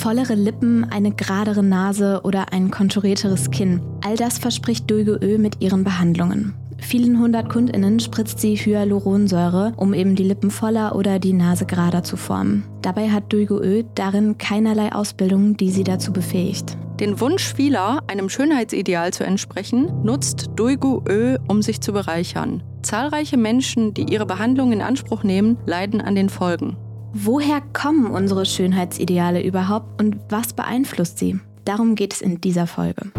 Vollere Lippen, eine geradere Nase oder ein konturierteres Kinn. All das verspricht Dulgoö mit ihren Behandlungen. Vielen hundert KundInnen spritzt sie Hyaluronsäure, um eben die Lippen voller oder die Nase gerader zu formen. Dabei hat Dulgoö darin keinerlei Ausbildung, die sie dazu befähigt. Den Wunsch vieler, einem Schönheitsideal zu entsprechen, nutzt Duigu-Ö, um sich zu bereichern. Zahlreiche Menschen, die ihre Behandlung in Anspruch nehmen, leiden an den Folgen. Woher kommen unsere Schönheitsideale überhaupt und was beeinflusst sie? Darum geht es in dieser Folge.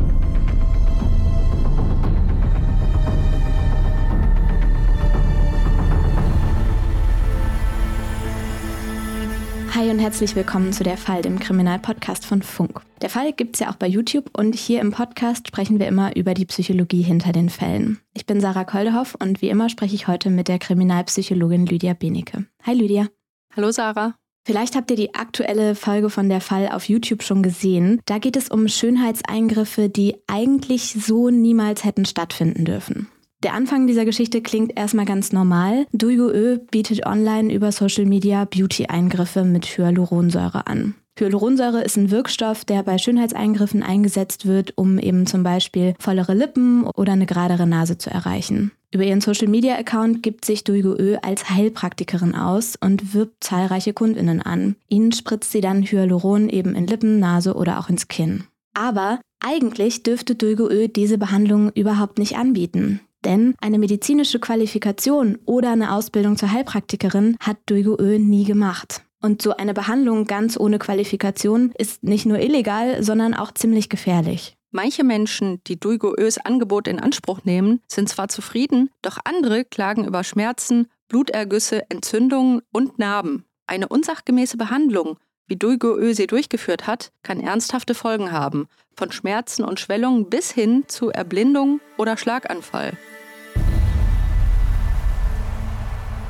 Hi und herzlich willkommen zu der Fall, dem Kriminalpodcast von Funk. Der Fall gibt es ja auch bei YouTube und hier im Podcast sprechen wir immer über die Psychologie hinter den Fällen. Ich bin Sarah Koldehoff und wie immer spreche ich heute mit der Kriminalpsychologin Lydia Benecke. Hi Lydia. Hallo Sarah. Vielleicht habt ihr die aktuelle Folge von der Fall auf YouTube schon gesehen. Da geht es um Schönheitseingriffe, die eigentlich so niemals hätten stattfinden dürfen. Der Anfang dieser Geschichte klingt erstmal ganz normal. Duigo bietet online über Social Media Beauty-Eingriffe mit Hyaluronsäure an. Hyaluronsäure ist ein Wirkstoff, der bei Schönheitseingriffen eingesetzt wird, um eben zum Beispiel vollere Lippen oder eine geradere Nase zu erreichen. Über ihren Social-Media-Account gibt sich Duigo als Heilpraktikerin aus und wirbt zahlreiche Kundinnen an. Ihnen spritzt sie dann Hyaluron eben in Lippen, Nase oder auch ins Kinn. Aber eigentlich dürfte Duigo diese Behandlung überhaupt nicht anbieten. Denn eine medizinische Qualifikation oder eine Ausbildung zur Heilpraktikerin hat Duigo nie gemacht. Und so eine Behandlung ganz ohne Qualifikation ist nicht nur illegal, sondern auch ziemlich gefährlich. Manche Menschen, die Duigoös Angebot in Anspruch nehmen, sind zwar zufrieden, doch andere klagen über Schmerzen, Blutergüsse, Entzündungen und Narben. Eine unsachgemäße Behandlung, wie Duigoö sie durchgeführt hat, kann ernsthafte Folgen haben, von Schmerzen und Schwellungen bis hin zu Erblindung oder Schlaganfall.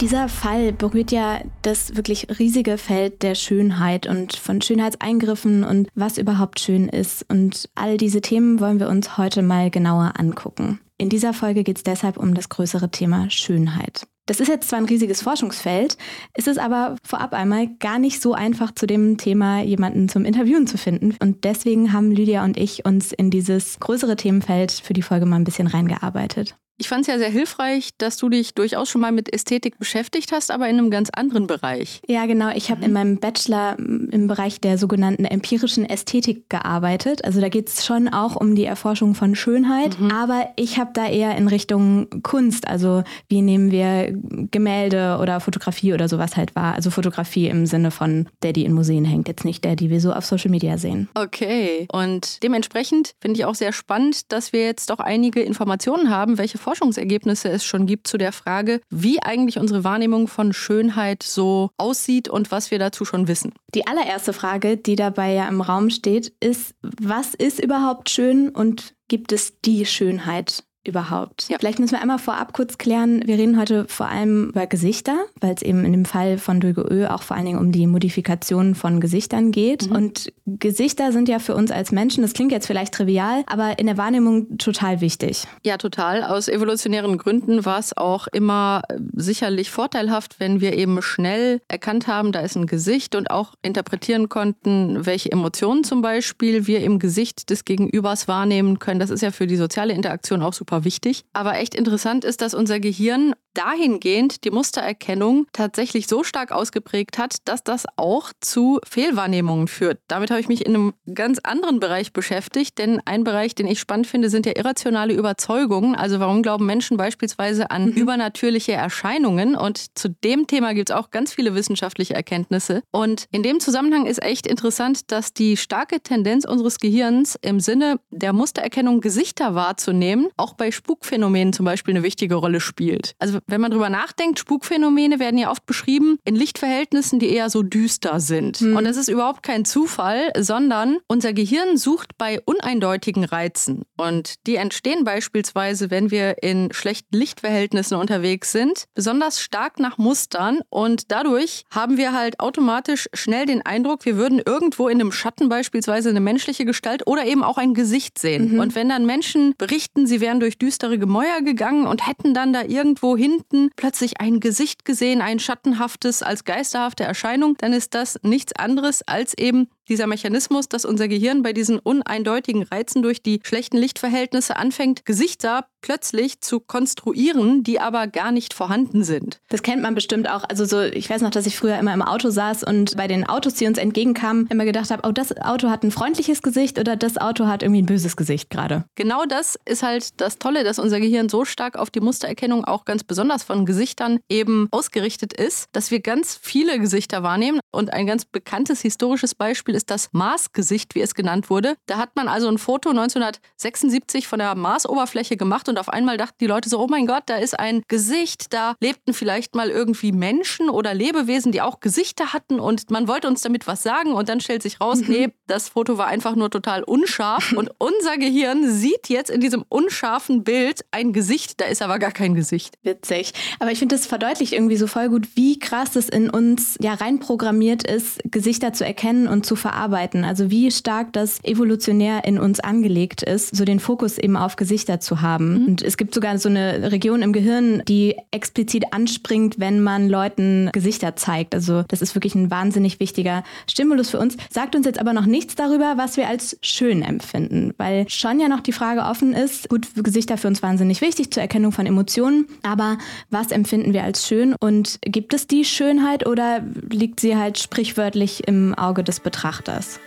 Dieser Fall berührt ja das wirklich riesige Feld der Schönheit und von Schönheitseingriffen und was überhaupt schön ist. Und all diese Themen wollen wir uns heute mal genauer angucken. In dieser Folge geht es deshalb um das größere Thema Schönheit. Das ist jetzt zwar ein riesiges Forschungsfeld, ist es aber vorab einmal gar nicht so einfach, zu dem Thema jemanden zum Interviewen zu finden. Und deswegen haben Lydia und ich uns in dieses größere Themenfeld für die Folge mal ein bisschen reingearbeitet. Ich fand es ja sehr hilfreich, dass du dich durchaus schon mal mit Ästhetik beschäftigt hast, aber in einem ganz anderen Bereich. Ja, genau. Ich habe mhm. in meinem Bachelor im Bereich der sogenannten empirischen Ästhetik gearbeitet. Also da geht es schon auch um die Erforschung von Schönheit, mhm. aber ich habe da eher in Richtung Kunst. Also wie nehmen wir Gemälde oder Fotografie oder sowas halt wahr. Also Fotografie im Sinne von der, die in Museen hängt, jetzt nicht der, die wir so auf Social Media sehen. Okay. Und dementsprechend finde ich auch sehr spannend, dass wir jetzt doch einige Informationen haben, welche Forschungsergebnisse es schon gibt zu der Frage, wie eigentlich unsere Wahrnehmung von Schönheit so aussieht und was wir dazu schon wissen. Die allererste Frage, die dabei ja im Raum steht, ist, was ist überhaupt schön und gibt es die Schönheit überhaupt? Ja. Vielleicht müssen wir einmal vorab kurz klären, wir reden heute vor allem über Gesichter, weil es eben in dem Fall von Dulgoö auch vor allen Dingen um die Modifikation von Gesichtern geht. Mhm. Und Gesichter sind ja für uns als Menschen, das klingt jetzt vielleicht trivial, aber in der Wahrnehmung total wichtig. Ja, total. Aus evolutionären Gründen war es auch immer äh, sicherlich vorteilhaft, wenn wir eben schnell erkannt haben, da ist ein Gesicht und auch interpretieren konnten, welche Emotionen zum Beispiel wir im Gesicht des Gegenübers wahrnehmen können. Das ist ja für die soziale Interaktion auch super super wichtig. Aber echt interessant ist, dass unser Gehirn dahingehend die Mustererkennung tatsächlich so stark ausgeprägt hat, dass das auch zu Fehlwahrnehmungen führt. Damit habe ich mich in einem ganz anderen Bereich beschäftigt, denn ein Bereich, den ich spannend finde, sind ja irrationale Überzeugungen. Also warum glauben Menschen beispielsweise an mhm. übernatürliche Erscheinungen? Und zu dem Thema gibt es auch ganz viele wissenschaftliche Erkenntnisse. Und in dem Zusammenhang ist echt interessant, dass die starke Tendenz unseres Gehirns im Sinne der Mustererkennung Gesichter wahrzunehmen auch bei Spukphänomenen zum Beispiel eine wichtige Rolle spielt. Also wenn man drüber nachdenkt, Spukphänomene werden ja oft beschrieben in Lichtverhältnissen, die eher so düster sind. Mhm. Und das ist überhaupt kein Zufall, sondern unser Gehirn sucht bei uneindeutigen Reizen. Und die entstehen beispielsweise, wenn wir in schlechten Lichtverhältnissen unterwegs sind, besonders stark nach Mustern. Und dadurch haben wir halt automatisch schnell den Eindruck, wir würden irgendwo in einem Schatten beispielsweise eine menschliche Gestalt oder eben auch ein Gesicht sehen. Mhm. Und wenn dann Menschen berichten, sie wären durch durch düstere Gemäuer gegangen und hätten dann da irgendwo hinten plötzlich ein Gesicht gesehen, ein schattenhaftes als geisterhafte Erscheinung, dann ist das nichts anderes als eben dieser Mechanismus, dass unser Gehirn bei diesen uneindeutigen Reizen durch die schlechten Lichtverhältnisse anfängt, Gesichter plötzlich zu konstruieren, die aber gar nicht vorhanden sind. Das kennt man bestimmt auch. Also so, ich weiß noch, dass ich früher immer im Auto saß und bei den Autos, die uns entgegenkamen, immer gedacht habe, oh, das Auto hat ein freundliches Gesicht oder das Auto hat irgendwie ein böses Gesicht gerade. Genau das ist halt das Tolle, dass unser Gehirn so stark auf die Mustererkennung auch ganz besonders von Gesichtern eben ausgerichtet ist, dass wir ganz viele Gesichter wahrnehmen. Und ein ganz bekanntes historisches Beispiel ist das Marsgesicht, wie es genannt wurde. Da hat man also ein Foto 1976 von der Marsoberfläche gemacht und auf einmal dachten die Leute so, oh mein Gott, da ist ein Gesicht, da lebten vielleicht mal irgendwie Menschen oder Lebewesen, die auch Gesichter hatten und man wollte uns damit was sagen und dann stellt sich raus, mhm. nee, das Foto war einfach nur total unscharf und unser Gehirn sieht jetzt in diesem unscharfen Bild ein Gesicht, da ist aber gar kein Gesicht. Witzig. Aber ich finde, das verdeutlicht irgendwie so voll gut, wie krass es in uns ja reinprogrammiert ist, Gesichter zu erkennen und zu verarbeiten. Also wie stark das evolutionär in uns angelegt ist, so den Fokus eben auf Gesichter zu haben. Mhm. Und es gibt sogar so eine Region im Gehirn, die explizit anspringt, wenn man Leuten Gesichter zeigt. Also das ist wirklich ein wahnsinnig wichtiger Stimulus für uns. Sagt uns jetzt aber noch nichts darüber, was wir als schön empfinden, weil schon ja noch die Frage offen ist, gut, Gesichter für uns wahnsinnig wichtig zur Erkennung von Emotionen, aber was empfinden wir als schön und gibt es die Schönheit oder liegt sie halt sprichwörtlich im Auge des Betrachters?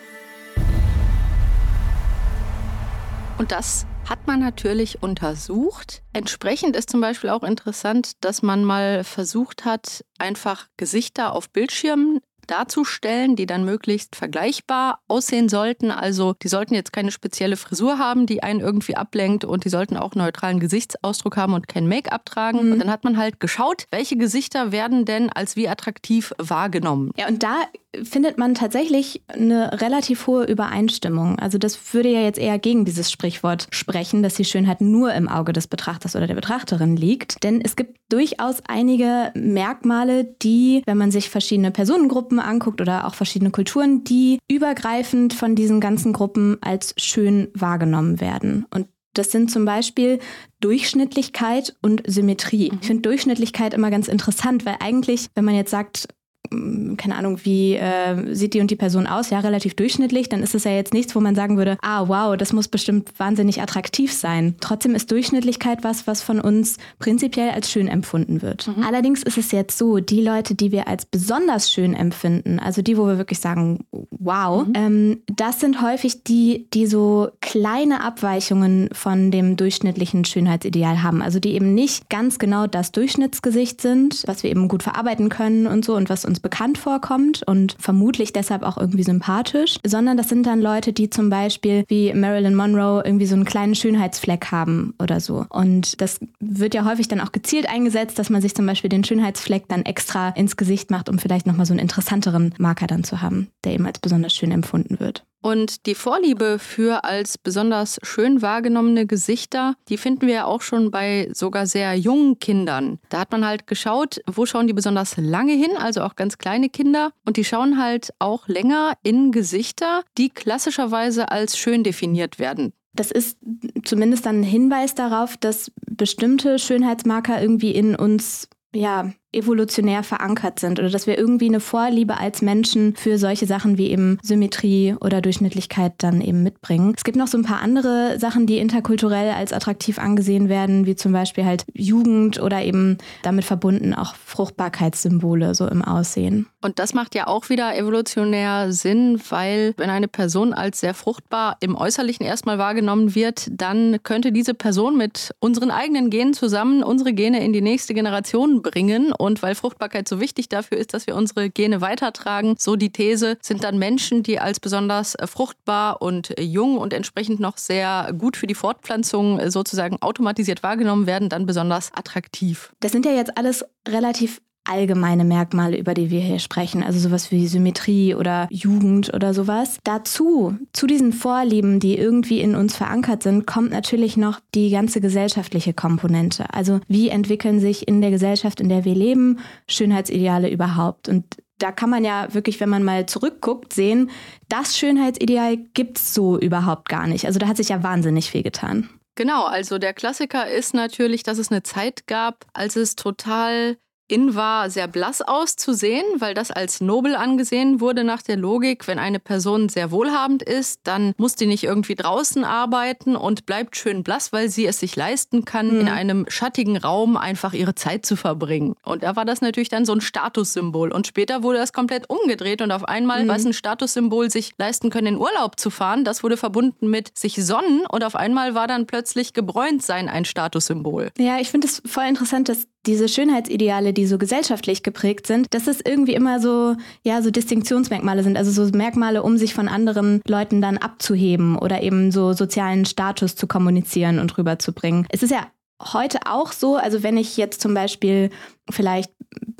Und das hat man natürlich untersucht. Entsprechend ist zum Beispiel auch interessant, dass man mal versucht hat, einfach Gesichter auf Bildschirmen darzustellen, die dann möglichst vergleichbar aussehen sollten. Also die sollten jetzt keine spezielle Frisur haben, die einen irgendwie ablenkt und die sollten auch neutralen Gesichtsausdruck haben und kein Make-up tragen. Mhm. Und dann hat man halt geschaut, welche Gesichter werden denn als wie attraktiv wahrgenommen. Ja, und da findet man tatsächlich eine relativ hohe Übereinstimmung. Also das würde ja jetzt eher gegen dieses Sprichwort sprechen, dass die Schönheit nur im Auge des Betrachters oder der Betrachterin liegt. Denn es gibt durchaus einige Merkmale, die, wenn man sich verschiedene Personengruppen anguckt oder auch verschiedene Kulturen, die übergreifend von diesen ganzen Gruppen als schön wahrgenommen werden. Und das sind zum Beispiel Durchschnittlichkeit und Symmetrie. Mhm. Ich finde Durchschnittlichkeit immer ganz interessant, weil eigentlich, wenn man jetzt sagt, keine Ahnung, wie äh, sieht die und die Person aus? Ja, relativ durchschnittlich. Dann ist es ja jetzt nichts, wo man sagen würde, ah, wow, das muss bestimmt wahnsinnig attraktiv sein. Trotzdem ist Durchschnittlichkeit was, was von uns prinzipiell als schön empfunden wird. Mhm. Allerdings ist es jetzt so, die Leute, die wir als besonders schön empfinden, also die, wo wir wirklich sagen, wow, mhm. ähm, das sind häufig die, die so kleine Abweichungen von dem durchschnittlichen Schönheitsideal haben. Also die eben nicht ganz genau das Durchschnittsgesicht sind, was wir eben gut verarbeiten können und so und was uns uns bekannt vorkommt und vermutlich deshalb auch irgendwie sympathisch, sondern das sind dann Leute, die zum Beispiel wie Marilyn Monroe irgendwie so einen kleinen Schönheitsfleck haben oder so. Und das wird ja häufig dann auch gezielt eingesetzt, dass man sich zum Beispiel den Schönheitsfleck dann extra ins Gesicht macht, um vielleicht nochmal so einen interessanteren Marker dann zu haben, der eben als besonders schön empfunden wird. Und die Vorliebe für als besonders schön wahrgenommene Gesichter, die finden wir ja auch schon bei sogar sehr jungen Kindern. Da hat man halt geschaut, wo schauen die besonders lange hin, also auch ganz kleine Kinder. Und die schauen halt auch länger in Gesichter, die klassischerweise als schön definiert werden. Das ist zumindest dann ein Hinweis darauf, dass bestimmte Schönheitsmarker irgendwie in uns ja, evolutionär verankert sind oder dass wir irgendwie eine Vorliebe als Menschen für solche Sachen wie eben Symmetrie oder Durchschnittlichkeit dann eben mitbringen. Es gibt noch so ein paar andere Sachen, die interkulturell als attraktiv angesehen werden, wie zum Beispiel halt Jugend oder eben damit verbunden auch Fruchtbarkeitssymbole so im Aussehen. Und das macht ja auch wieder evolutionär Sinn, weil wenn eine Person als sehr fruchtbar im Äußerlichen erstmal wahrgenommen wird, dann könnte diese Person mit unseren eigenen Genen zusammen unsere Gene in die nächste Generation bringen und weil Fruchtbarkeit so wichtig dafür ist, dass wir unsere Gene weitertragen, so die These, sind dann Menschen, die als besonders äh, fruchtbar und äh, jung und entsprechend noch sehr gut für die Fortpflanzung äh, sozusagen automatisiert wahrgenommen werden, dann besonders attraktiv. Das sind ja jetzt alles relativ allgemeine Merkmale, über die wir hier sprechen, also sowas wie Symmetrie oder Jugend oder sowas. Dazu, zu diesen Vorlieben, die irgendwie in uns verankert sind, kommt natürlich noch die ganze gesellschaftliche Komponente. Also wie entwickeln sich in der Gesellschaft, in der wir leben, Schönheitsideale überhaupt? Und da kann man ja wirklich, wenn man mal zurückguckt, sehen, das Schönheitsideal gibt es so überhaupt gar nicht. Also da hat sich ja wahnsinnig viel getan. Genau, also der Klassiker ist natürlich, dass es eine Zeit gab, als es total in war, sehr blass auszusehen, weil das als nobel angesehen wurde nach der Logik, wenn eine Person sehr wohlhabend ist, dann muss die nicht irgendwie draußen arbeiten und bleibt schön blass, weil sie es sich leisten kann, mhm. in einem schattigen Raum einfach ihre Zeit zu verbringen. Und da war das natürlich dann so ein Statussymbol. Und später wurde das komplett umgedreht und auf einmal mhm. war es ein Statussymbol, sich leisten können, in Urlaub zu fahren. Das wurde verbunden mit sich sonnen und auf einmal war dann plötzlich gebräunt sein ein Statussymbol. Ja, ich finde es voll interessant, dass diese Schönheitsideale, die so gesellschaftlich geprägt sind, dass es irgendwie immer so, ja, so Distinktionsmerkmale sind, also so Merkmale, um sich von anderen Leuten dann abzuheben oder eben so sozialen Status zu kommunizieren und rüberzubringen. Es ist ja heute auch so, also wenn ich jetzt zum Beispiel vielleicht,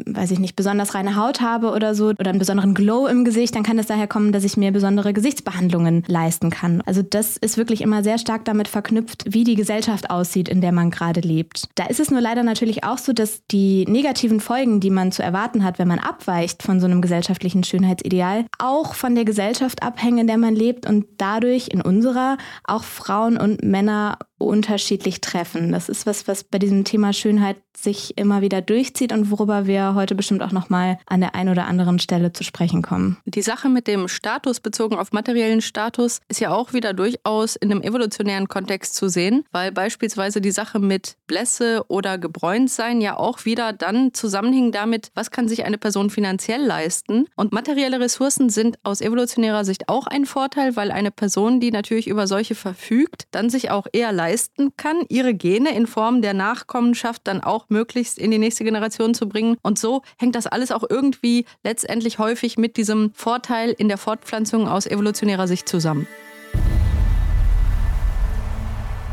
weiß ich nicht, besonders reine Haut habe oder so oder einen besonderen Glow im Gesicht, dann kann es daher kommen, dass ich mir besondere Gesichtsbehandlungen leisten kann. Also das ist wirklich immer sehr stark damit verknüpft, wie die Gesellschaft aussieht, in der man gerade lebt. Da ist es nur leider natürlich auch so, dass die negativen Folgen, die man zu erwarten hat, wenn man abweicht von so einem gesellschaftlichen Schönheitsideal, auch von der Gesellschaft abhängen, in der man lebt und dadurch in unserer auch Frauen und Männer unterschiedlich treffen. Das ist was, was bei diesem Thema Schönheit sich immer wieder durchzieht und worüber wir heute bestimmt auch noch mal an der einen oder anderen Stelle zu sprechen kommen. Die Sache mit dem Status bezogen auf materiellen Status ist ja auch wieder durchaus in einem evolutionären Kontext zu sehen, weil beispielsweise die Sache mit Blässe oder gebräunt sein ja auch wieder dann zusammenhängen damit, was kann sich eine Person finanziell leisten. Und materielle Ressourcen sind aus evolutionärer Sicht auch ein Vorteil, weil eine Person, die natürlich über solche verfügt, dann sich auch eher leisten kann, ihre Gene in Form der Nachkommenschaft dann auch möglichst in die nächste Generation zu bringen. Und so hängt das alles auch irgendwie letztendlich häufig mit diesem Vorteil in der Fortpflanzung aus evolutionärer Sicht zusammen.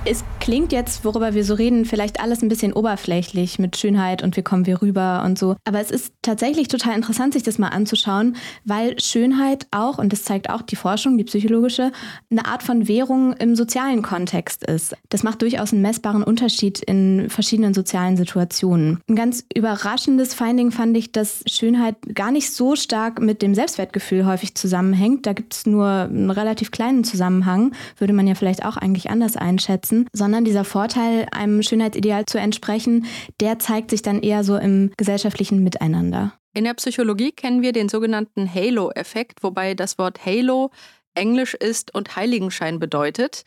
Es klingt jetzt, worüber wir so reden, vielleicht alles ein bisschen oberflächlich mit Schönheit und wie kommen wir rüber und so. Aber es ist tatsächlich total interessant, sich das mal anzuschauen, weil Schönheit auch, und das zeigt auch die Forschung, die psychologische, eine Art von Währung im sozialen Kontext ist. Das macht durchaus einen messbaren Unterschied in verschiedenen sozialen Situationen. Ein ganz überraschendes Finding fand ich, dass Schönheit gar nicht so stark mit dem Selbstwertgefühl häufig zusammenhängt. Da gibt es nur einen relativ kleinen Zusammenhang, würde man ja vielleicht auch eigentlich anders einschätzen setzen, sondern dieser Vorteil, einem Schönheitsideal zu entsprechen, der zeigt sich dann eher so im gesellschaftlichen Miteinander. In der Psychologie kennen wir den sogenannten Halo-Effekt, wobei das Wort Halo englisch ist und Heiligenschein bedeutet.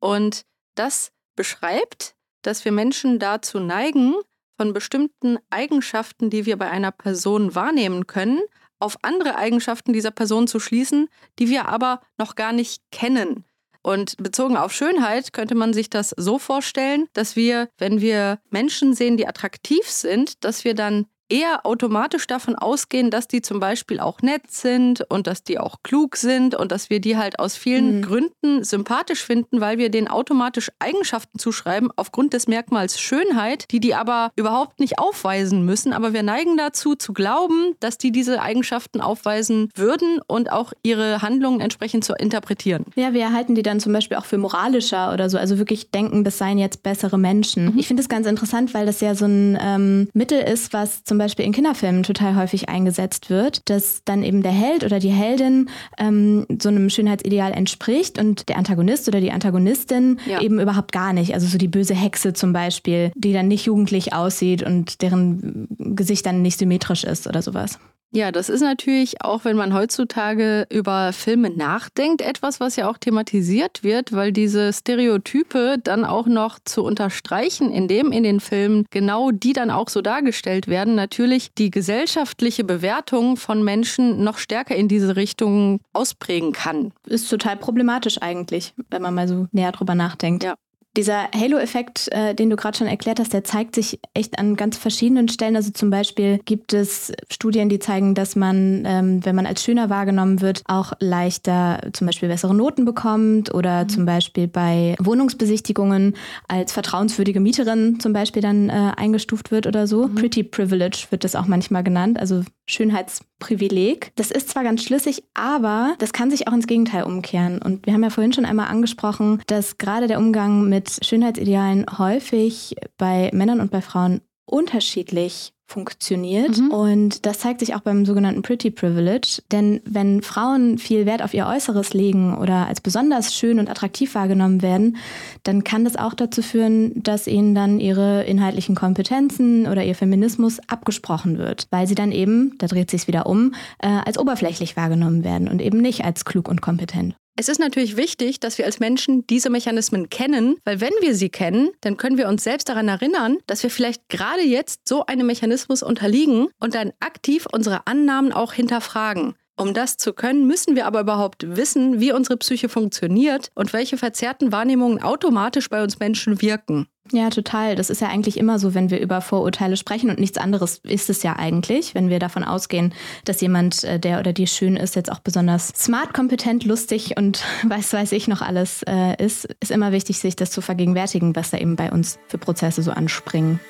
Und das beschreibt, dass wir Menschen dazu neigen, von bestimmten Eigenschaften, die wir bei einer Person wahrnehmen können, auf andere Eigenschaften dieser Person zu schließen, die wir aber noch gar nicht kennen. Und bezogen auf Schönheit könnte man sich das so vorstellen, dass wir, wenn wir Menschen sehen, die attraktiv sind, dass wir dann eher automatisch davon ausgehen, dass die zum Beispiel auch nett sind und dass die auch klug sind und dass wir die halt aus vielen mhm. Gründen sympathisch finden, weil wir denen automatisch Eigenschaften zuschreiben aufgrund des Merkmals Schönheit, die die aber überhaupt nicht aufweisen müssen. Aber wir neigen dazu zu glauben, dass die diese Eigenschaften aufweisen würden und auch ihre Handlungen entsprechend zu interpretieren. Ja, wir halten die dann zum Beispiel auch für moralischer oder so, also wirklich denken, das seien jetzt bessere Menschen. Mhm. Ich finde es ganz interessant, weil das ja so ein ähm, Mittel ist, was zum zum Beispiel in Kinderfilmen total häufig eingesetzt wird, dass dann eben der Held oder die Heldin ähm, so einem Schönheitsideal entspricht und der Antagonist oder die Antagonistin ja. eben überhaupt gar nicht. Also so die böse Hexe zum Beispiel, die dann nicht jugendlich aussieht und deren Gesicht dann nicht symmetrisch ist oder sowas. Ja, das ist natürlich, auch wenn man heutzutage über Filme nachdenkt, etwas, was ja auch thematisiert wird, weil diese Stereotype dann auch noch zu unterstreichen, indem in den Filmen genau die dann auch so dargestellt werden, natürlich die gesellschaftliche Bewertung von Menschen noch stärker in diese Richtung ausprägen kann. Ist total problematisch eigentlich, wenn man mal so näher drüber nachdenkt. Ja. Dieser Halo-Effekt, äh, den du gerade schon erklärt hast, der zeigt sich echt an ganz verschiedenen Stellen. Also zum Beispiel gibt es Studien, die zeigen, dass man, ähm, wenn man als schöner wahrgenommen wird, auch leichter zum Beispiel bessere Noten bekommt oder mhm. zum Beispiel bei Wohnungsbesichtigungen als vertrauenswürdige Mieterin zum Beispiel dann äh, eingestuft wird oder so. Mhm. Pretty Privilege wird das auch manchmal genannt, also Schönheitsprivileg. Das ist zwar ganz schlüssig, aber das kann sich auch ins Gegenteil umkehren. Und wir haben ja vorhin schon einmal angesprochen, dass gerade der Umgang mit Schönheitsidealen häufig bei Männern und bei Frauen unterschiedlich funktioniert. Mhm. Und das zeigt sich auch beim sogenannten Pretty Privilege. Denn wenn Frauen viel Wert auf ihr Äußeres legen oder als besonders schön und attraktiv wahrgenommen werden, dann kann das auch dazu führen, dass ihnen dann ihre inhaltlichen Kompetenzen oder ihr Feminismus abgesprochen wird, weil sie dann eben, da dreht sich wieder um, äh, als oberflächlich wahrgenommen werden und eben nicht als klug und kompetent. Es ist natürlich wichtig, dass wir als Menschen diese Mechanismen kennen, weil wenn wir sie kennen, dann können wir uns selbst daran erinnern, dass wir vielleicht gerade jetzt so einem Mechanismus unterliegen und dann aktiv unsere Annahmen auch hinterfragen. Um das zu können, müssen wir aber überhaupt wissen, wie unsere Psyche funktioniert und welche verzerrten Wahrnehmungen automatisch bei uns Menschen wirken. Ja, total. Das ist ja eigentlich immer so, wenn wir über Vorurteile sprechen und nichts anderes ist es ja eigentlich, wenn wir davon ausgehen, dass jemand, äh, der oder die schön ist, jetzt auch besonders smart, kompetent, lustig und weiß weiß ich noch alles äh, ist, ist immer wichtig, sich das zu vergegenwärtigen, was da eben bei uns für Prozesse so anspringen.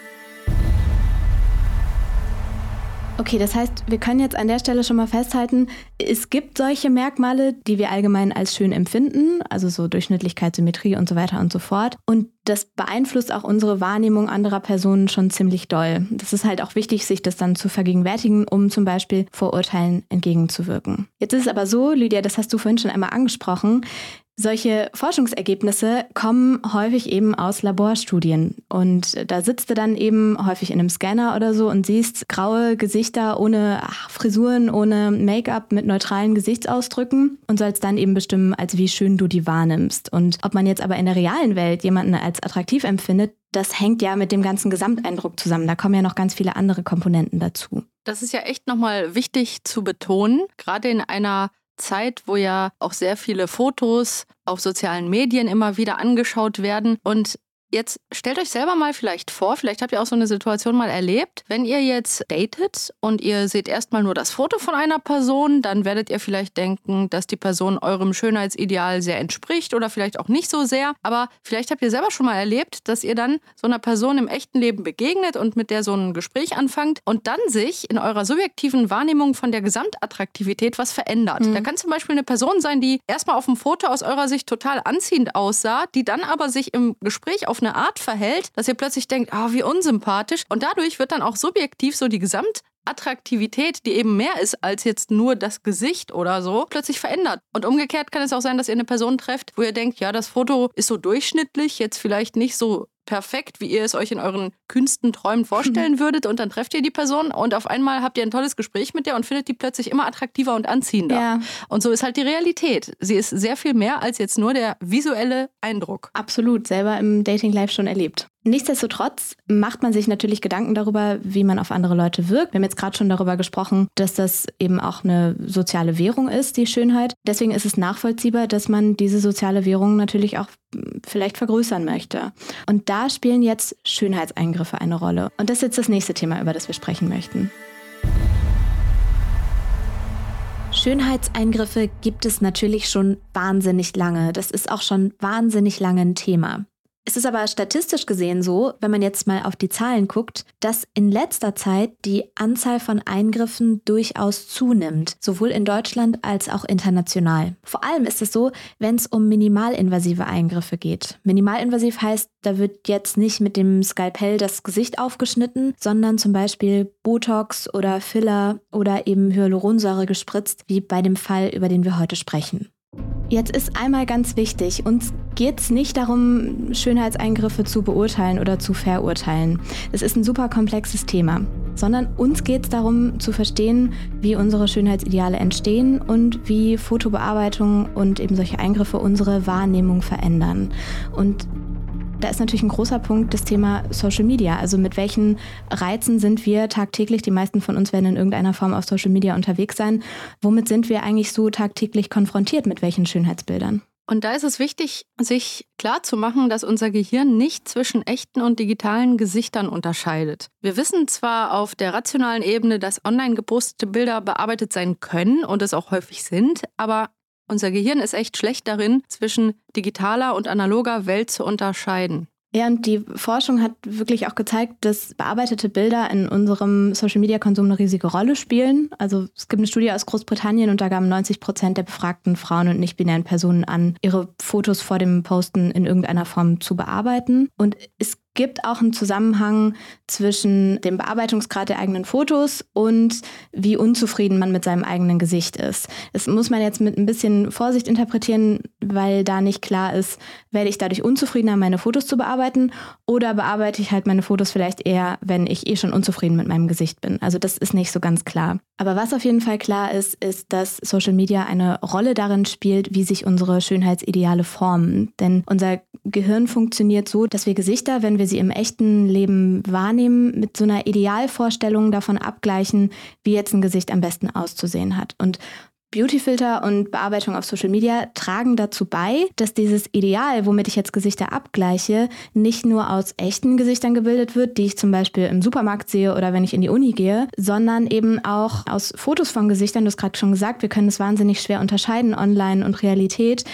Okay, das heißt, wir können jetzt an der Stelle schon mal festhalten, es gibt solche Merkmale, die wir allgemein als schön empfinden, also so Durchschnittlichkeit, Symmetrie und so weiter und so fort. Und das beeinflusst auch unsere Wahrnehmung anderer Personen schon ziemlich doll. Das ist halt auch wichtig, sich das dann zu vergegenwärtigen, um zum Beispiel Vorurteilen entgegenzuwirken. Jetzt ist es aber so, Lydia, das hast du vorhin schon einmal angesprochen, solche Forschungsergebnisse kommen häufig eben aus Laborstudien. Und da sitzt du dann eben häufig in einem Scanner oder so und siehst graue Gesichter ohne Frisuren, ohne Make-up, mit neutralen Gesichtsausdrücken und sollst dann eben bestimmen, als wie schön du die wahrnimmst. Und ob man jetzt aber in der realen Welt jemanden als attraktiv empfindet, das hängt ja mit dem ganzen Gesamteindruck zusammen. Da kommen ja noch ganz viele andere Komponenten dazu. Das ist ja echt nochmal wichtig zu betonen, gerade in einer Zeit, wo ja auch sehr viele Fotos auf sozialen Medien immer wieder angeschaut werden. Und Jetzt stellt euch selber mal vielleicht vor, vielleicht habt ihr auch so eine Situation mal erlebt, wenn ihr jetzt datet und ihr seht erstmal nur das Foto von einer Person, dann werdet ihr vielleicht denken, dass die Person eurem Schönheitsideal sehr entspricht oder vielleicht auch nicht so sehr. Aber vielleicht habt ihr selber schon mal erlebt, dass ihr dann so einer Person im echten Leben begegnet und mit der so ein Gespräch anfangt und dann sich in eurer subjektiven Wahrnehmung von der Gesamtattraktivität was verändert. Mhm. Da kann zum Beispiel eine Person sein, die erstmal auf dem Foto aus eurer Sicht total anziehend aussah, die dann aber sich im Gespräch auf eine Art verhält, dass ihr plötzlich denkt, oh, wie unsympathisch. Und dadurch wird dann auch subjektiv so die Gesamtattraktivität, die eben mehr ist als jetzt nur das Gesicht oder so, plötzlich verändert. Und umgekehrt kann es auch sein, dass ihr eine Person trefft, wo ihr denkt, ja, das Foto ist so durchschnittlich, jetzt vielleicht nicht so perfekt, wie ihr es euch in euren kühnsten Träumen vorstellen würdet. Und dann trefft ihr die Person und auf einmal habt ihr ein tolles Gespräch mit der und findet die plötzlich immer attraktiver und anziehender. Ja. Und so ist halt die Realität. Sie ist sehr viel mehr als jetzt nur der visuelle Eindruck. Absolut, selber im Dating Live schon erlebt. Nichtsdestotrotz macht man sich natürlich Gedanken darüber, wie man auf andere Leute wirkt. Wir haben jetzt gerade schon darüber gesprochen, dass das eben auch eine soziale Währung ist, die Schönheit. Deswegen ist es nachvollziehbar, dass man diese soziale Währung natürlich auch vielleicht vergrößern möchte. Und da spielen jetzt Schönheitseingriffe eine Rolle. Und das ist jetzt das nächste Thema, über das wir sprechen möchten. Schönheitseingriffe gibt es natürlich schon wahnsinnig lange. Das ist auch schon wahnsinnig lange ein Thema. Es ist aber statistisch gesehen so, wenn man jetzt mal auf die Zahlen guckt, dass in letzter Zeit die Anzahl von Eingriffen durchaus zunimmt, sowohl in Deutschland als auch international. Vor allem ist es so, wenn es um minimalinvasive Eingriffe geht. Minimalinvasiv heißt, da wird jetzt nicht mit dem Skalpell das Gesicht aufgeschnitten, sondern zum Beispiel Botox oder Filler oder eben Hyaluronsäure gespritzt, wie bei dem Fall, über den wir heute sprechen. Jetzt ist einmal ganz wichtig, uns geht es nicht darum, Schönheitseingriffe zu beurteilen oder zu verurteilen. Es ist ein super komplexes Thema, sondern uns geht es darum zu verstehen, wie unsere Schönheitsideale entstehen und wie Fotobearbeitung und eben solche Eingriffe unsere Wahrnehmung verändern. Und da ist natürlich ein großer Punkt das Thema Social Media. Also mit welchen Reizen sind wir tagtäglich? Die meisten von uns werden in irgendeiner Form auf Social Media unterwegs sein. Womit sind wir eigentlich so tagtäglich konfrontiert? Mit welchen Schönheitsbildern? Und da ist es wichtig, sich klarzumachen, dass unser Gehirn nicht zwischen echten und digitalen Gesichtern unterscheidet. Wir wissen zwar auf der rationalen Ebene, dass online gepostete Bilder bearbeitet sein können und es auch häufig sind, aber unser Gehirn ist echt schlecht darin, zwischen digitaler und analoger Welt zu unterscheiden. Ja, und die Forschung hat wirklich auch gezeigt, dass bearbeitete Bilder in unserem Social-Media-Konsum eine riesige Rolle spielen. Also es gibt eine Studie aus Großbritannien und da gaben 90 Prozent der befragten Frauen und nicht-binären Personen an, ihre Fotos vor dem Posten in irgendeiner Form zu bearbeiten. Und es gibt auch einen Zusammenhang zwischen dem Bearbeitungsgrad der eigenen Fotos und wie unzufrieden man mit seinem eigenen Gesicht ist. Das muss man jetzt mit ein bisschen Vorsicht interpretieren, weil da nicht klar ist, werde ich dadurch unzufriedener, meine Fotos zu bearbeiten oder bearbeite ich halt meine Fotos vielleicht eher, wenn ich eh schon unzufrieden mit meinem Gesicht bin. Also das ist nicht so ganz klar. Aber was auf jeden Fall klar ist, ist, dass Social Media eine Rolle darin spielt, wie sich unsere Schönheitsideale formen. Denn unser Gehirn funktioniert so, dass wir Gesichter, wenn wir sie im echten Leben wahrnehmen, mit so einer Idealvorstellung davon abgleichen, wie jetzt ein Gesicht am besten auszusehen hat. Und Beautyfilter und Bearbeitung auf Social Media tragen dazu bei, dass dieses Ideal, womit ich jetzt Gesichter abgleiche, nicht nur aus echten Gesichtern gebildet wird, die ich zum Beispiel im Supermarkt sehe oder wenn ich in die Uni gehe, sondern eben auch aus Fotos von Gesichtern. Du hast gerade schon gesagt, wir können es wahnsinnig schwer unterscheiden, online und Realität.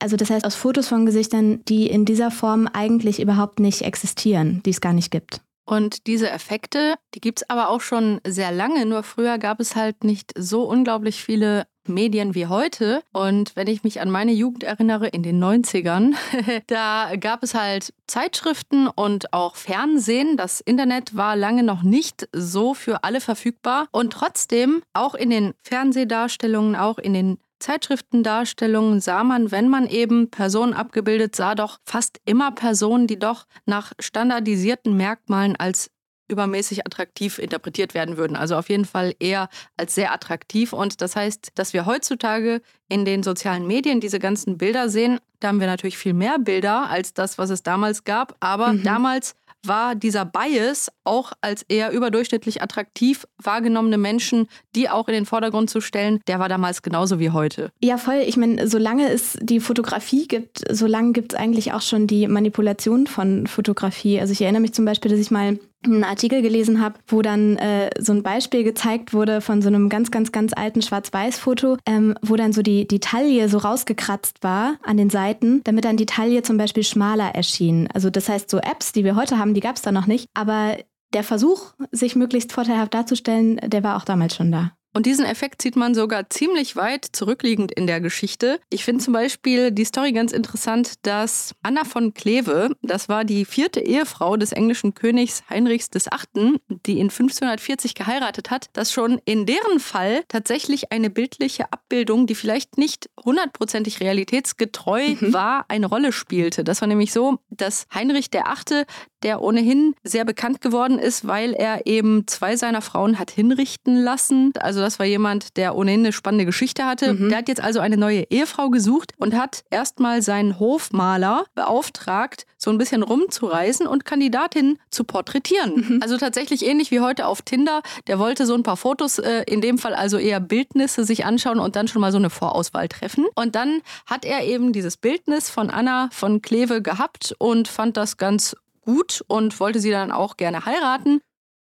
Also das heißt aus Fotos von Gesichtern, die in dieser Form eigentlich überhaupt nicht existieren, die es gar nicht gibt. Und diese Effekte, die gibt es aber auch schon sehr lange, nur früher gab es halt nicht so unglaublich viele Medien wie heute. Und wenn ich mich an meine Jugend erinnere, in den 90ern, da gab es halt Zeitschriften und auch Fernsehen. Das Internet war lange noch nicht so für alle verfügbar. Und trotzdem, auch in den Fernsehdarstellungen, auch in den Zeitschriftendarstellungen sah man, wenn man eben Personen abgebildet sah, doch fast immer Personen, die doch nach standardisierten Merkmalen als übermäßig attraktiv interpretiert werden würden. Also auf jeden Fall eher als sehr attraktiv. Und das heißt, dass wir heutzutage in den sozialen Medien diese ganzen Bilder sehen. Da haben wir natürlich viel mehr Bilder als das, was es damals gab. Aber mhm. damals war dieser Bias auch als eher überdurchschnittlich attraktiv wahrgenommene Menschen, die auch in den Vordergrund zu stellen, der war damals genauso wie heute. Ja, voll. Ich meine, solange es die Fotografie gibt, solange gibt es eigentlich auch schon die Manipulation von Fotografie. Also ich erinnere mich zum Beispiel, dass ich mal einen Artikel gelesen habe, wo dann äh, so ein Beispiel gezeigt wurde von so einem ganz, ganz, ganz alten Schwarz-Weiß-Foto, ähm, wo dann so die, die Taille so rausgekratzt war an den Seiten, damit dann die Taille zum Beispiel schmaler erschien. Also das heißt, so Apps, die wir heute haben, die gab es da noch nicht. Aber der Versuch, sich möglichst vorteilhaft darzustellen, der war auch damals schon da. Und diesen Effekt sieht man sogar ziemlich weit zurückliegend in der Geschichte. Ich finde zum Beispiel die Story ganz interessant, dass Anna von Kleve, das war die vierte Ehefrau des englischen Königs Heinrichs VIII., die in 1540 geheiratet hat, dass schon in deren Fall tatsächlich eine bildliche Abbildung, die vielleicht nicht hundertprozentig realitätsgetreu mhm. war, eine Rolle spielte. Das war nämlich so, dass Heinrich VIII., der ohnehin sehr bekannt geworden ist, weil er eben zwei seiner Frauen hat hinrichten lassen. Also also das war jemand, der ohnehin eine spannende Geschichte hatte. Mhm. Der hat jetzt also eine neue Ehefrau gesucht und hat erstmal seinen Hofmaler beauftragt, so ein bisschen rumzureisen und Kandidatinnen zu porträtieren. Mhm. Also tatsächlich ähnlich wie heute auf Tinder. Der wollte so ein paar Fotos, äh, in dem Fall also eher Bildnisse sich anschauen und dann schon mal so eine Vorauswahl treffen. Und dann hat er eben dieses Bildnis von Anna von Kleve gehabt und fand das ganz gut und wollte sie dann auch gerne heiraten.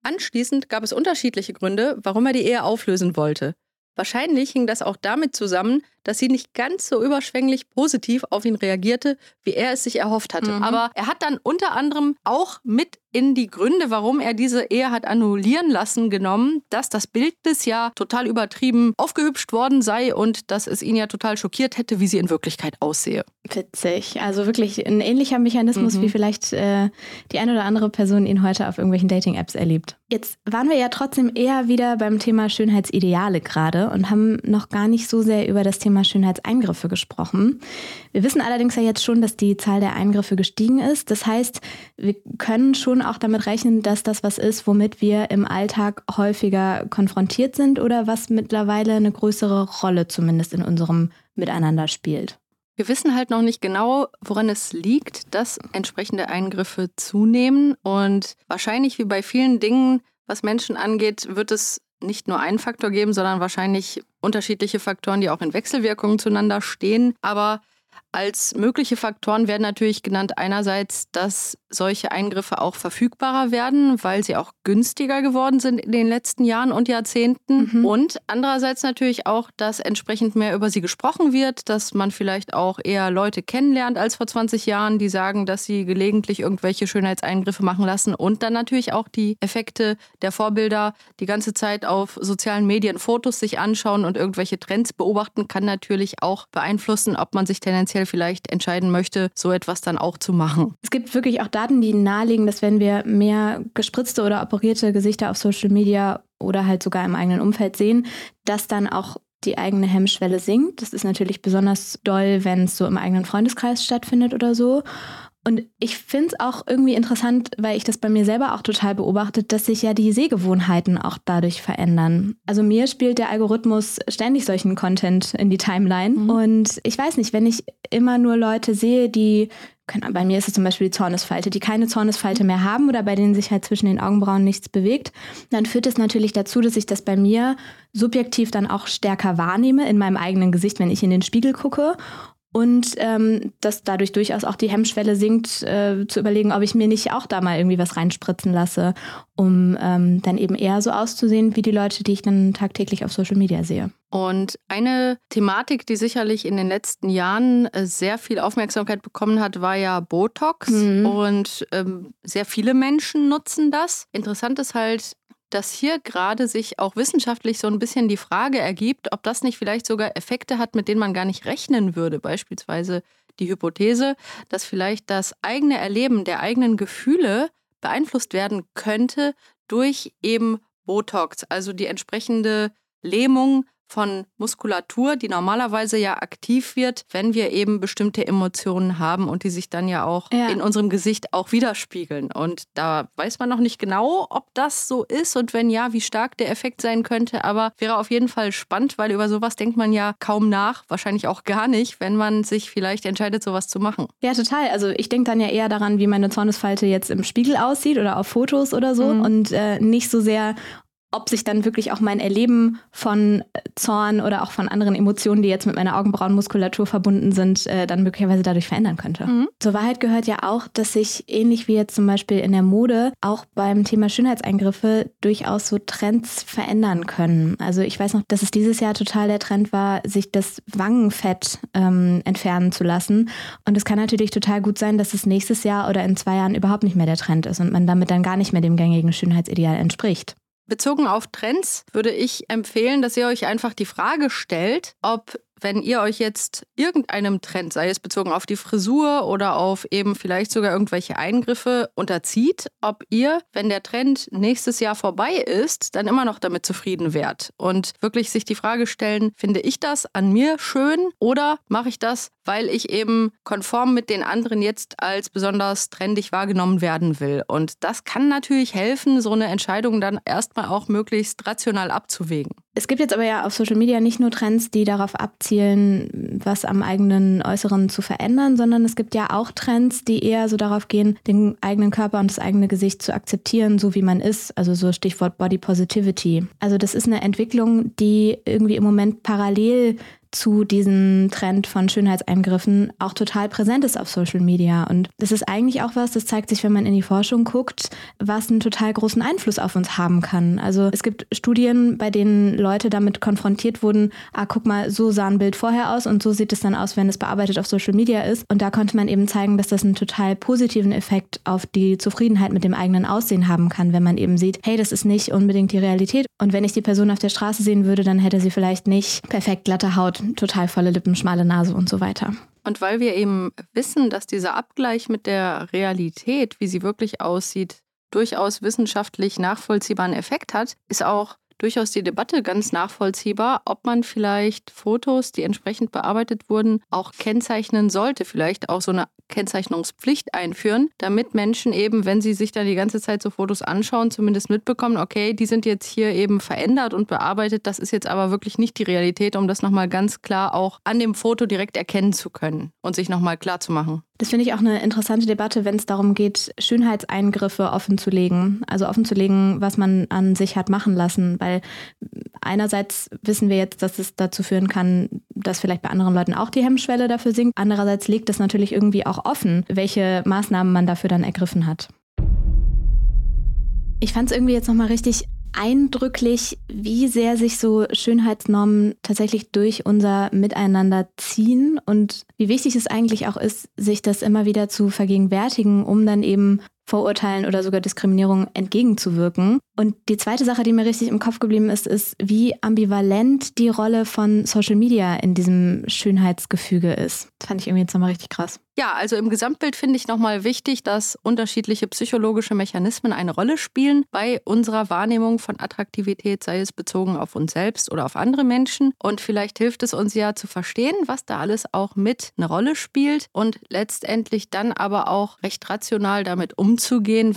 Anschließend gab es unterschiedliche Gründe, warum er die Ehe auflösen wollte. Wahrscheinlich hing das auch damit zusammen, dass sie nicht ganz so überschwänglich positiv auf ihn reagierte, wie er es sich erhofft hatte. Mhm. Aber er hat dann unter anderem auch mit in die Gründe, warum er diese Ehe hat annullieren lassen, genommen, dass das Bildnis ja total übertrieben aufgehübscht worden sei und dass es ihn ja total schockiert hätte, wie sie in Wirklichkeit aussehe. Witzig. Also wirklich ein ähnlicher Mechanismus, mhm. wie vielleicht äh, die eine oder andere Person ihn heute auf irgendwelchen Dating-Apps erlebt. Jetzt waren wir ja trotzdem eher wieder beim Thema Schönheitsideale gerade und haben noch gar nicht so sehr über das Thema Thema Schönheitseingriffe gesprochen. Wir wissen allerdings ja jetzt schon, dass die Zahl der Eingriffe gestiegen ist. Das heißt, wir können schon auch damit rechnen, dass das was ist, womit wir im Alltag häufiger konfrontiert sind oder was mittlerweile eine größere Rolle zumindest in unserem Miteinander spielt. Wir wissen halt noch nicht genau, woran es liegt, dass entsprechende Eingriffe zunehmen. Und wahrscheinlich wie bei vielen Dingen, was Menschen angeht, wird es nicht nur einen Faktor geben, sondern wahrscheinlich unterschiedliche Faktoren, die auch in Wechselwirkungen zueinander stehen. Aber als mögliche Faktoren werden natürlich genannt einerseits, dass solche Eingriffe auch verfügbarer werden, weil sie auch günstiger geworden sind in den letzten Jahren und Jahrzehnten. Mhm. Und andererseits natürlich auch, dass entsprechend mehr über sie gesprochen wird, dass man vielleicht auch eher Leute kennenlernt als vor 20 Jahren, die sagen, dass sie gelegentlich irgendwelche Schönheitseingriffe machen lassen. Und dann natürlich auch die Effekte der Vorbilder, die ganze Zeit auf sozialen Medien Fotos sich anschauen und irgendwelche Trends beobachten, kann natürlich auch beeinflussen, ob man sich tendenziell tendenziell vielleicht entscheiden möchte, so etwas dann auch zu machen. Es gibt wirklich auch Daten, die nahelegen, dass wenn wir mehr gespritzte oder operierte Gesichter auf Social Media oder halt sogar im eigenen Umfeld sehen, dass dann auch die eigene Hemmschwelle sinkt. Das ist natürlich besonders doll, wenn es so im eigenen Freundeskreis stattfindet oder so. Und ich finde es auch irgendwie interessant, weil ich das bei mir selber auch total beobachtet, dass sich ja die Sehgewohnheiten auch dadurch verändern. Also mir spielt der Algorithmus ständig solchen Content in die Timeline. Mhm. Und ich weiß nicht, wenn ich immer nur Leute sehe, die, bei mir ist es zum Beispiel die Zornesfalte, die keine Zornesfalte mehr haben oder bei denen sich halt zwischen den Augenbrauen nichts bewegt, dann führt es natürlich dazu, dass ich das bei mir subjektiv dann auch stärker wahrnehme in meinem eigenen Gesicht, wenn ich in den Spiegel gucke und ähm, dass dadurch durchaus auch die Hemmschwelle sinkt, äh, zu überlegen, ob ich mir nicht auch da mal irgendwie was reinspritzen lasse, um ähm, dann eben eher so auszusehen wie die Leute, die ich dann tagtäglich auf Social Media sehe. Und eine Thematik, die sicherlich in den letzten Jahren äh, sehr viel Aufmerksamkeit bekommen hat, war ja Botox. Mhm. Und ähm, sehr viele Menschen nutzen das. Interessant ist halt, dass hier gerade sich auch wissenschaftlich so ein bisschen die Frage ergibt, ob das nicht vielleicht sogar Effekte hat, mit denen man gar nicht rechnen würde. Beispielsweise die Hypothese, dass vielleicht das eigene Erleben der eigenen Gefühle beeinflusst werden könnte durch eben Botox, also die entsprechende Lähmung von Muskulatur, die normalerweise ja aktiv wird, wenn wir eben bestimmte Emotionen haben und die sich dann ja auch ja. in unserem Gesicht auch widerspiegeln. Und da weiß man noch nicht genau, ob das so ist und wenn ja, wie stark der Effekt sein könnte. Aber wäre auf jeden Fall spannend, weil über sowas denkt man ja kaum nach, wahrscheinlich auch gar nicht, wenn man sich vielleicht entscheidet, sowas zu machen. Ja, total. Also ich denke dann ja eher daran, wie meine Zornesfalte jetzt im Spiegel aussieht oder auf Fotos oder so mhm. und äh, nicht so sehr, ob sich dann wirklich auch mein Erleben von äh, Zorn oder auch von anderen Emotionen, die jetzt mit meiner Augenbrauenmuskulatur verbunden sind, äh, dann möglicherweise dadurch verändern könnte. Mhm. Zur Wahrheit gehört ja auch, dass sich ähnlich wie jetzt zum Beispiel in der Mode auch beim Thema Schönheitseingriffe durchaus so Trends verändern können. Also ich weiß noch, dass es dieses Jahr total der Trend war, sich das Wangenfett ähm, entfernen zu lassen. Und es kann natürlich total gut sein, dass es nächstes Jahr oder in zwei Jahren überhaupt nicht mehr der Trend ist und man damit dann gar nicht mehr dem gängigen Schönheitsideal entspricht. Bezogen auf Trends würde ich empfehlen, dass ihr euch einfach die Frage stellt, ob wenn ihr euch jetzt irgendeinem Trend, sei es bezogen auf die Frisur oder auf eben vielleicht sogar irgendwelche Eingriffe, unterzieht, ob ihr, wenn der Trend nächstes Jahr vorbei ist, dann immer noch damit zufrieden wärt. Und wirklich sich die Frage stellen, finde ich das an mir schön oder mache ich das, weil ich eben konform mit den anderen jetzt als besonders trendig wahrgenommen werden will. Und das kann natürlich helfen, so eine Entscheidung dann erstmal auch möglichst rational abzuwägen. Es gibt jetzt aber ja auf Social Media nicht nur Trends, die darauf abzielen, was am eigenen Äußeren zu verändern, sondern es gibt ja auch Trends, die eher so darauf gehen, den eigenen Körper und das eigene Gesicht zu akzeptieren, so wie man ist. Also so Stichwort Body Positivity. Also das ist eine Entwicklung, die irgendwie im Moment parallel zu diesem Trend von Schönheitseingriffen auch total präsent ist auf Social Media. Und das ist eigentlich auch was, das zeigt sich, wenn man in die Forschung guckt, was einen total großen Einfluss auf uns haben kann. Also es gibt Studien, bei denen Leute damit konfrontiert wurden, ah, guck mal, so sah ein Bild vorher aus und so sieht es dann aus, wenn es bearbeitet auf Social Media ist. Und da konnte man eben zeigen, dass das einen total positiven Effekt auf die Zufriedenheit mit dem eigenen Aussehen haben kann, wenn man eben sieht, hey, das ist nicht unbedingt die Realität. Und wenn ich die Person auf der Straße sehen würde, dann hätte sie vielleicht nicht perfekt glatte Haut, total volle Lippen, schmale Nase und so weiter. Und weil wir eben wissen, dass dieser Abgleich mit der Realität, wie sie wirklich aussieht, durchaus wissenschaftlich nachvollziehbaren Effekt hat, ist auch durchaus die Debatte ganz nachvollziehbar, ob man vielleicht Fotos, die entsprechend bearbeitet wurden, auch kennzeichnen sollte. Vielleicht auch so eine Kennzeichnungspflicht einführen, damit Menschen eben, wenn sie sich dann die ganze Zeit so Fotos anschauen, zumindest mitbekommen, okay, die sind jetzt hier eben verändert und bearbeitet. Das ist jetzt aber wirklich nicht die Realität, um das nochmal ganz klar auch an dem Foto direkt erkennen zu können und sich nochmal klar zu machen. Das finde ich auch eine interessante Debatte, wenn es darum geht, Schönheitseingriffe offenzulegen. Also offenzulegen, was man an sich hat machen lassen. Weil einerseits wissen wir jetzt, dass es dazu führen kann, dass vielleicht bei anderen Leuten auch die Hemmschwelle dafür sinkt. Andererseits liegt es natürlich irgendwie auch offen, welche Maßnahmen man dafür dann ergriffen hat. Ich fand es irgendwie jetzt nochmal richtig eindrücklich, wie sehr sich so Schönheitsnormen tatsächlich durch unser Miteinander ziehen und wie wichtig es eigentlich auch ist, sich das immer wieder zu vergegenwärtigen, um dann eben Vorurteilen oder sogar Diskriminierung entgegenzuwirken. Und die zweite Sache, die mir richtig im Kopf geblieben ist, ist, wie ambivalent die Rolle von Social Media in diesem Schönheitsgefüge ist. Das fand ich irgendwie jetzt nochmal richtig krass. Ja, also im Gesamtbild finde ich nochmal wichtig, dass unterschiedliche psychologische Mechanismen eine Rolle spielen bei unserer Wahrnehmung von Attraktivität, sei es bezogen auf uns selbst oder auf andere Menschen. Und vielleicht hilft es uns ja zu verstehen, was da alles auch mit eine Rolle spielt und letztendlich dann aber auch recht rational damit umzugehen,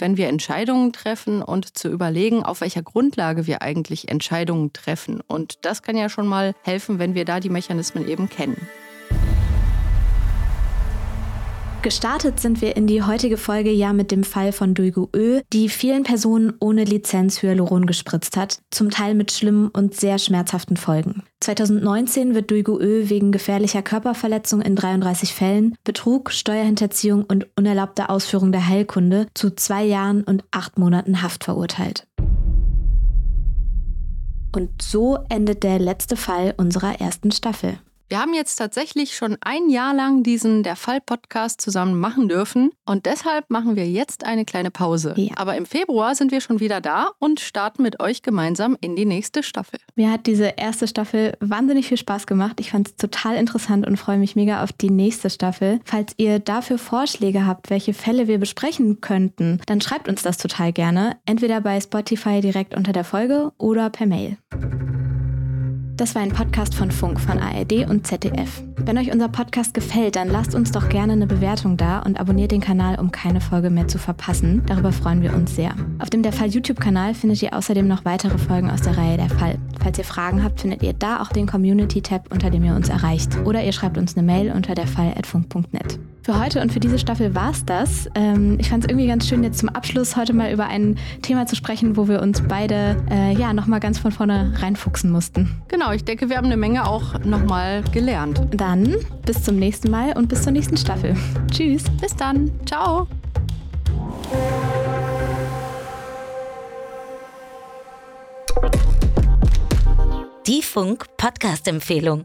wenn wir Entscheidungen treffen und zu überlegen, auf welcher Grundlage wir eigentlich Entscheidungen treffen. Und das kann ja schon mal helfen, wenn wir da die Mechanismen eben kennen. Gestartet sind wir in die heutige Folge ja mit dem Fall von Duigo Ö, die vielen Personen ohne Lizenz Hyaluron gespritzt hat, zum Teil mit schlimmen und sehr schmerzhaften Folgen. 2019 wird Duigo Ö wegen gefährlicher Körperverletzung in 33 Fällen, Betrug, Steuerhinterziehung und unerlaubter Ausführung der Heilkunde zu zwei Jahren und acht Monaten Haft verurteilt. Und so endet der letzte Fall unserer ersten Staffel. Wir haben jetzt tatsächlich schon ein Jahr lang diesen Der Fall-Podcast zusammen machen dürfen und deshalb machen wir jetzt eine kleine Pause. Ja. Aber im Februar sind wir schon wieder da und starten mit euch gemeinsam in die nächste Staffel. Mir hat diese erste Staffel wahnsinnig viel Spaß gemacht. Ich fand es total interessant und freue mich mega auf die nächste Staffel. Falls ihr dafür Vorschläge habt, welche Fälle wir besprechen könnten, dann schreibt uns das total gerne. Entweder bei Spotify direkt unter der Folge oder per Mail. Das war ein Podcast von Funk, von ARD und ZDF. Wenn euch unser Podcast gefällt, dann lasst uns doch gerne eine Bewertung da und abonniert den Kanal, um keine Folge mehr zu verpassen. Darüber freuen wir uns sehr. Auf dem Der Fall YouTube-Kanal findet ihr außerdem noch weitere Folgen aus der Reihe Der Fall. Falls ihr Fragen habt, findet ihr da auch den Community-Tab, unter dem ihr uns erreicht. Oder ihr schreibt uns eine Mail unter derfall.funk.net. Für heute und für diese Staffel war es das. Ähm, ich fand es irgendwie ganz schön, jetzt zum Abschluss heute mal über ein Thema zu sprechen, wo wir uns beide äh, ja nochmal ganz von vorne reinfuchsen mussten. Genau, ich denke, wir haben eine Menge auch nochmal gelernt. Dann bis zum nächsten Mal und bis zur nächsten Staffel. Tschüss. Bis dann. Ciao. Die Funk Podcast Empfehlung.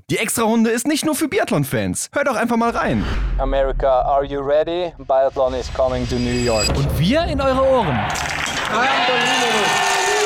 die Extra-Runde ist nicht nur für Biathlon-Fans. Hört doch einfach mal rein. America, are you ready? Biathlon is coming to New York. Und wir in eure Ohren. Unbelievable.